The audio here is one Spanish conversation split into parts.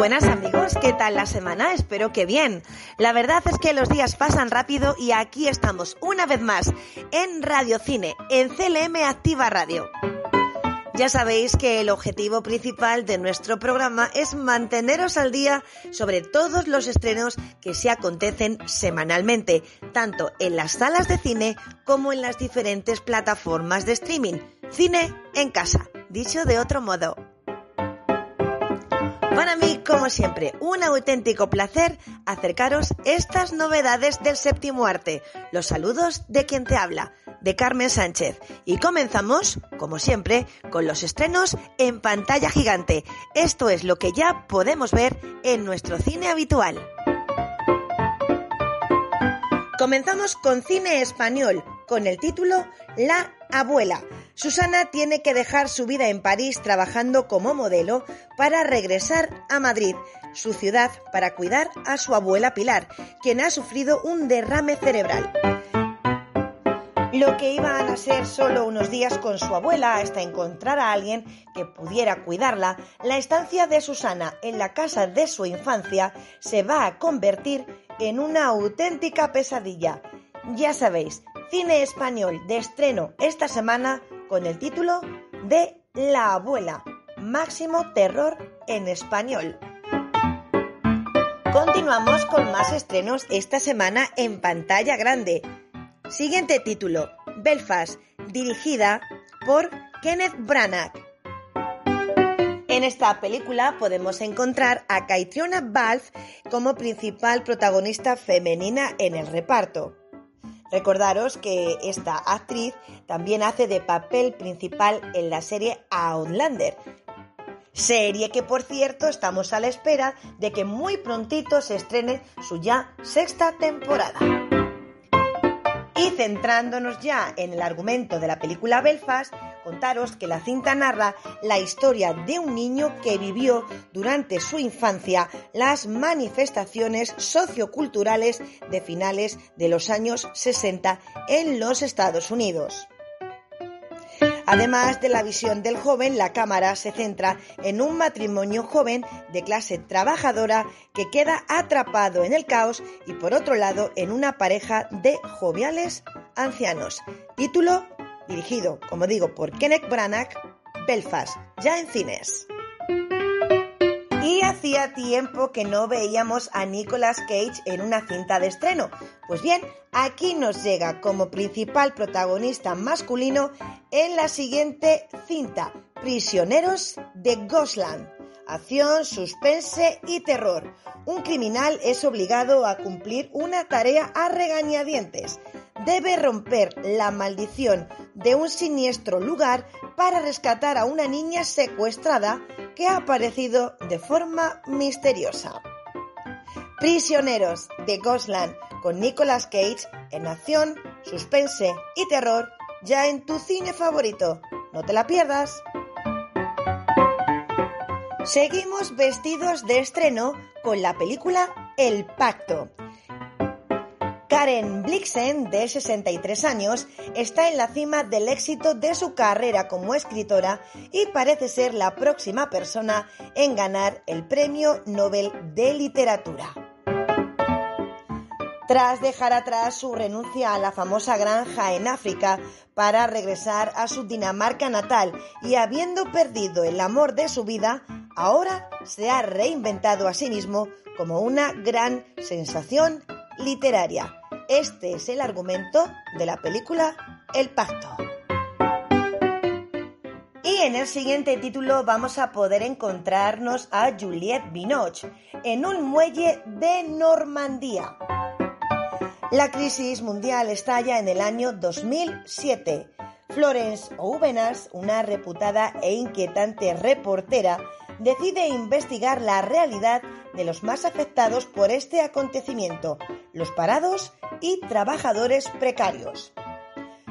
buenas amigos, ¿qué tal la semana? Espero que bien. La verdad es que los días pasan rápido y aquí estamos una vez más en Radio Cine, en CLM Activa Radio. Ya sabéis que el objetivo principal de nuestro programa es manteneros al día sobre todos los estrenos que se acontecen semanalmente, tanto en las salas de cine como en las diferentes plataformas de streaming. Cine en casa, dicho de otro modo. Para mí, como siempre, un auténtico placer acercaros estas novedades del séptimo arte. Los saludos de quien te habla, de Carmen Sánchez. Y comenzamos, como siempre, con los estrenos en pantalla gigante. Esto es lo que ya podemos ver en nuestro cine habitual. Comenzamos con cine español, con el título La abuela. Susana tiene que dejar su vida en París trabajando como modelo para regresar a Madrid, su ciudad, para cuidar a su abuela Pilar, quien ha sufrido un derrame cerebral. Lo que iban a ser solo unos días con su abuela hasta encontrar a alguien que pudiera cuidarla, la estancia de Susana en la casa de su infancia se va a convertir en una auténtica pesadilla. Ya sabéis, cine español de estreno esta semana con el título de La abuela, máximo terror en español. Continuamos con más estrenos esta semana en pantalla grande. Siguiente título, Belfast, dirigida por Kenneth Branagh. En esta película podemos encontrar a Caitriona Balfe como principal protagonista femenina en el reparto. Recordaros que esta actriz también hace de papel principal en la serie Outlander, serie que por cierto estamos a la espera de que muy prontito se estrene su ya sexta temporada. Y centrándonos ya en el argumento de la película Belfast, que la cinta narra la historia de un niño que vivió durante su infancia las manifestaciones socioculturales de finales de los años 60 en los Estados Unidos. Además de la visión del joven, la cámara se centra en un matrimonio joven de clase trabajadora que queda atrapado en el caos y por otro lado en una pareja de joviales ancianos. Título dirigido, como digo, por Kenneth Branagh, Belfast, ya en cines. Y hacía tiempo que no veíamos a Nicolas Cage en una cinta de estreno. Pues bien, aquí nos llega como principal protagonista masculino en la siguiente cinta, Prisioneros de Gosland. Acción, suspense y terror. Un criminal es obligado a cumplir una tarea a regañadientes debe romper la maldición de un siniestro lugar para rescatar a una niña secuestrada que ha aparecido de forma misteriosa. Prisioneros de Ghostland con Nicolas Cage en acción, suspense y terror ya en tu cine favorito. No te la pierdas. Seguimos vestidos de estreno con la película El Pacto, Karen Blixen, de 63 años, está en la cima del éxito de su carrera como escritora y parece ser la próxima persona en ganar el Premio Nobel de Literatura. Tras dejar atrás su renuncia a la famosa granja en África para regresar a su Dinamarca natal y habiendo perdido el amor de su vida, ahora se ha reinventado a sí mismo como una gran sensación literaria. Este es el argumento de la película El Pacto. Y en el siguiente título vamos a poder encontrarnos a Juliette Binoche en un muelle de Normandía. La crisis mundial estalla en el año 2007. Florence Ouvenas, una reputada e inquietante reportera, decide investigar la realidad de los más afectados por este acontecimiento, los parados y trabajadores precarios.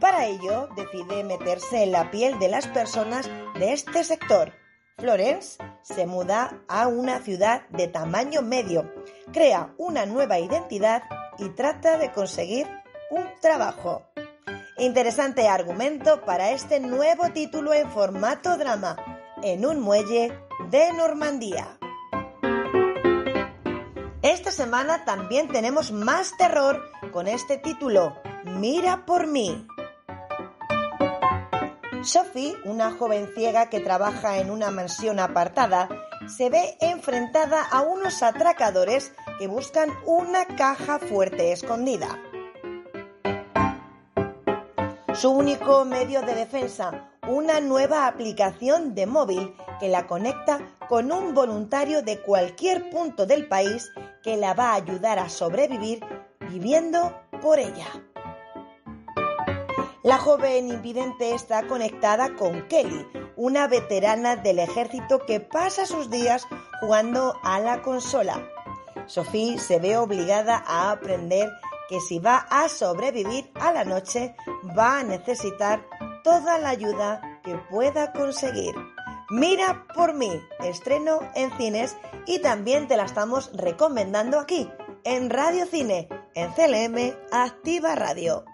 Para ello, decide meterse en la piel de las personas de este sector. Florence se muda a una ciudad de tamaño medio, crea una nueva identidad y trata de conseguir un trabajo. Interesante argumento para este nuevo título en formato drama, en un muelle de Normandía. Esta semana también tenemos más terror con este título, Mira por mí. Sophie, una joven ciega que trabaja en una mansión apartada, se ve enfrentada a unos atracadores que buscan una caja fuerte escondida. Su único medio de defensa, una nueva aplicación de móvil que la conecta con un voluntario de cualquier punto del país que la va a ayudar a sobrevivir viviendo por ella. La joven invidente está conectada con Kelly, una veterana del ejército que pasa sus días jugando a la consola. Sophie se ve obligada a aprender que si va a sobrevivir a la noche va a necesitar toda la ayuda que pueda conseguir. Mira por mí, estreno en cines y también te la estamos recomendando aquí, en Radio Cine, en CLM Activa Radio.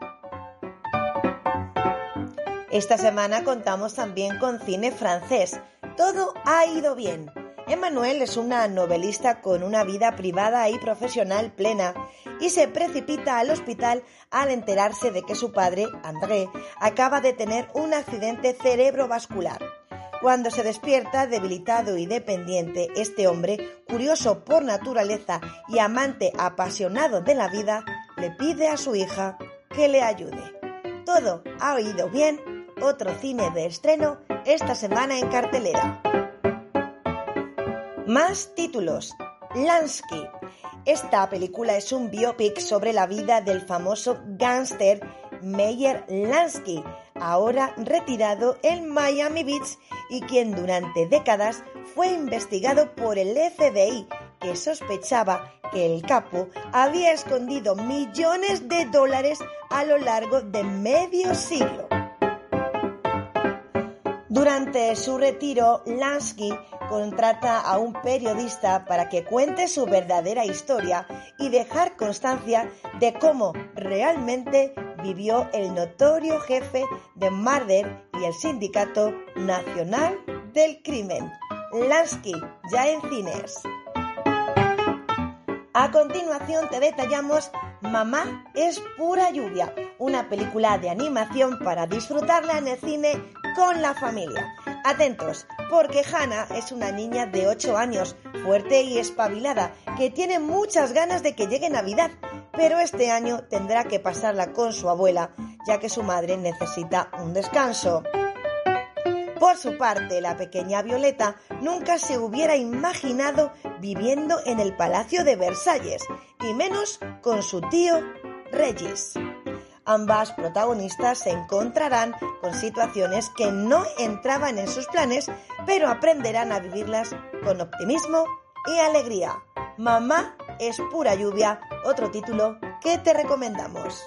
Esta semana contamos también con cine francés. Todo ha ido bien. Emmanuel es una novelista con una vida privada y profesional plena y se precipita al hospital al enterarse de que su padre, André, acaba de tener un accidente cerebrovascular. Cuando se despierta debilitado y dependiente, este hombre, curioso por naturaleza y amante apasionado de la vida, le pide a su hija que le ayude. Todo ha ido bien otro cine de estreno esta semana en cartelera. Más títulos. Lansky. Esta película es un biopic sobre la vida del famoso gángster Meyer Lansky, ahora retirado en Miami Beach y quien durante décadas fue investigado por el FBI, que sospechaba que el capo había escondido millones de dólares a lo largo de medio siglo. Durante su retiro, Lansky contrata a un periodista para que cuente su verdadera historia y dejar constancia de cómo realmente vivió el notorio jefe de Marder y el Sindicato Nacional del Crimen. Lansky, ya en cines. A continuación te detallamos Mamá es pura lluvia, una película de animación para disfrutarla en el cine con la familia. Atentos, porque Hannah es una niña de 8 años, fuerte y espabilada, que tiene muchas ganas de que llegue Navidad, pero este año tendrá que pasarla con su abuela, ya que su madre necesita un descanso. Por su parte, la pequeña Violeta nunca se hubiera imaginado viviendo en el Palacio de Versalles, y menos con su tío Regis. Ambas protagonistas se encontrarán con situaciones que no entraban en sus planes, pero aprenderán a vivirlas con optimismo y alegría. Mamá es pura lluvia, otro título que te recomendamos.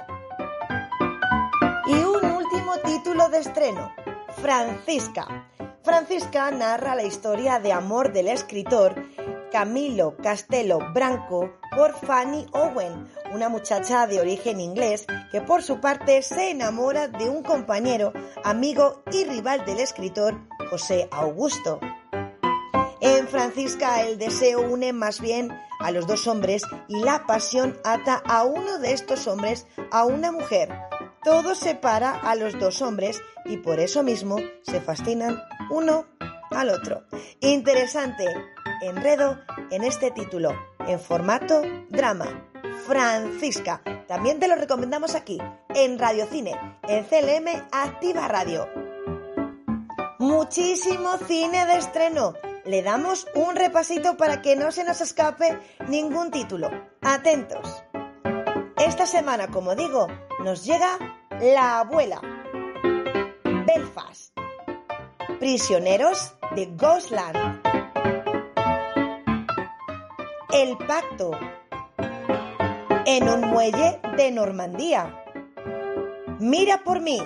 Y un último título de estreno, Francisca. Francisca narra la historia de amor del escritor Camilo Castelo Branco por Fanny Owen, una muchacha de origen inglés que por su parte se enamora de un compañero, amigo y rival del escritor José Augusto. En Francisca el deseo une más bien a los dos hombres y la pasión ata a uno de estos hombres a una mujer. Todo separa a los dos hombres y por eso mismo se fascinan uno al otro. Interesante enredo en este título, en formato drama. Francisca. También te lo recomendamos aquí, en Radio Cine, en CLM Activa Radio. Muchísimo cine de estreno. Le damos un repasito para que no se nos escape ningún título. Atentos. Esta semana, como digo, nos llega La abuela. Belfast. Prisioneros de Ghostland. El pacto en un muelle de Normandía. Mira por mí.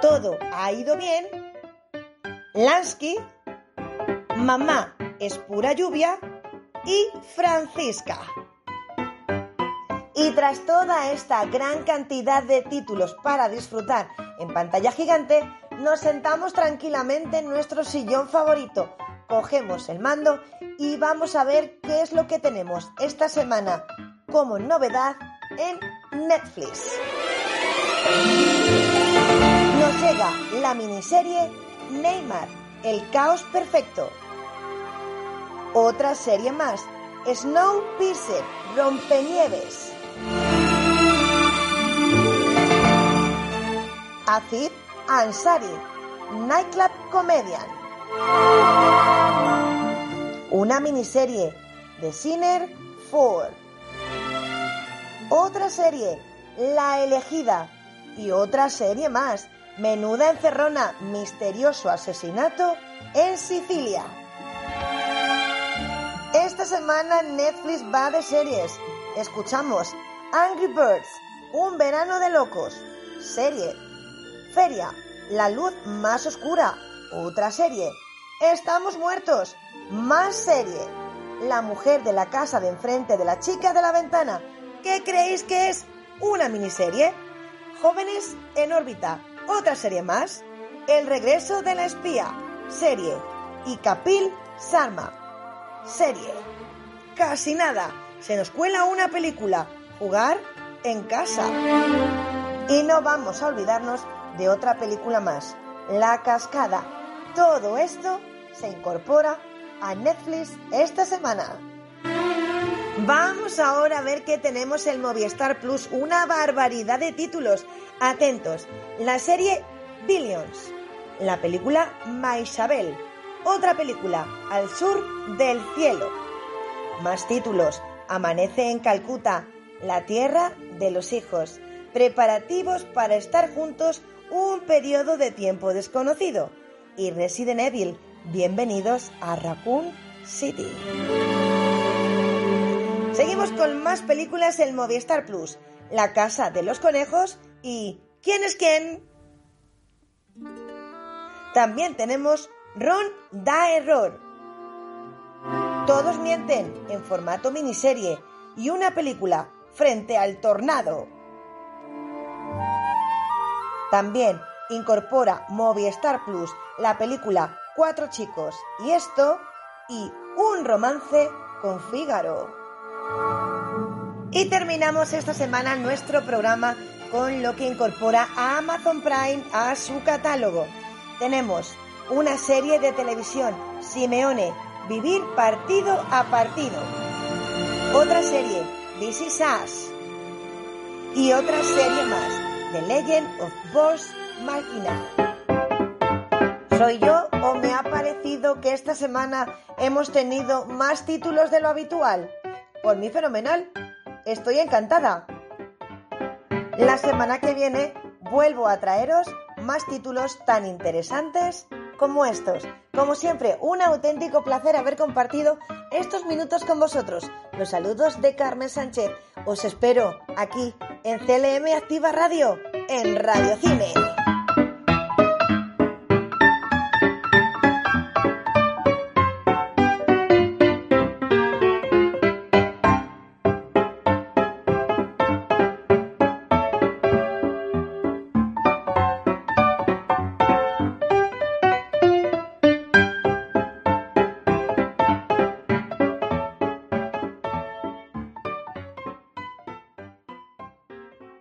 Todo ha ido bien. Lansky, Mamá es pura lluvia y Francisca. Y tras toda esta gran cantidad de títulos para disfrutar en pantalla gigante, nos sentamos tranquilamente en nuestro sillón favorito cogemos el mando y vamos a ver qué es lo que tenemos esta semana como novedad en Netflix. Nos llega la miniserie Neymar, el caos perfecto. Otra serie más, Snowpiercer, Rompenieves. Azid Ansari, Nightclub Comedian. Una miniserie de Sinner 4. Otra serie, La Elegida. Y otra serie más, Menuda encerrona, misterioso asesinato en Sicilia. Esta semana Netflix va de series. Escuchamos Angry Birds, Un verano de locos, serie. Feria, La luz más oscura, otra serie. Estamos muertos, más serie. La mujer de la casa de enfrente de la chica de la ventana. ¿Qué creéis que es? ¿Una miniserie? Jóvenes en órbita, otra serie más. El regreso de la espía, serie. Y Kapil Sarma, serie. Casi nada, se nos cuela una película. Jugar en casa. Y no vamos a olvidarnos de otra película más, La Cascada. Todo esto se incorpora a Netflix esta semana. Vamos ahora a ver qué tenemos en Movistar Plus. Una barbaridad de títulos. Atentos. La serie Billions. La película Maisabel. Otra película, Al sur del cielo. Más títulos. Amanece en Calcuta. La tierra de los hijos. Preparativos para estar juntos un periodo de tiempo desconocido. Y Resident Evil. Bienvenidos a Raccoon City. Seguimos con más películas en Movistar Plus. La Casa de los Conejos y ¿Quién es quién? También tenemos Ron da error. Todos mienten en formato miniserie y una película frente al tornado. También incorpora Movistar Plus la película Cuatro chicos y esto y un romance con Fígaro. Y terminamos esta semana nuestro programa con lo que incorpora a Amazon Prime a su catálogo. Tenemos una serie de televisión, Simeone, Vivir partido a partido. Otra serie, This Is Us. Y otra serie más, The Legend of Boss Machina. ¿Soy yo o me ha parecido que esta semana hemos tenido más títulos de lo habitual? Por mí fenomenal. Estoy encantada. La semana que viene vuelvo a traeros más títulos tan interesantes como estos. Como siempre, un auténtico placer haber compartido estos minutos con vosotros. Los saludos de Carmen Sánchez. Os espero aquí en CLM Activa Radio, en Radio Cine.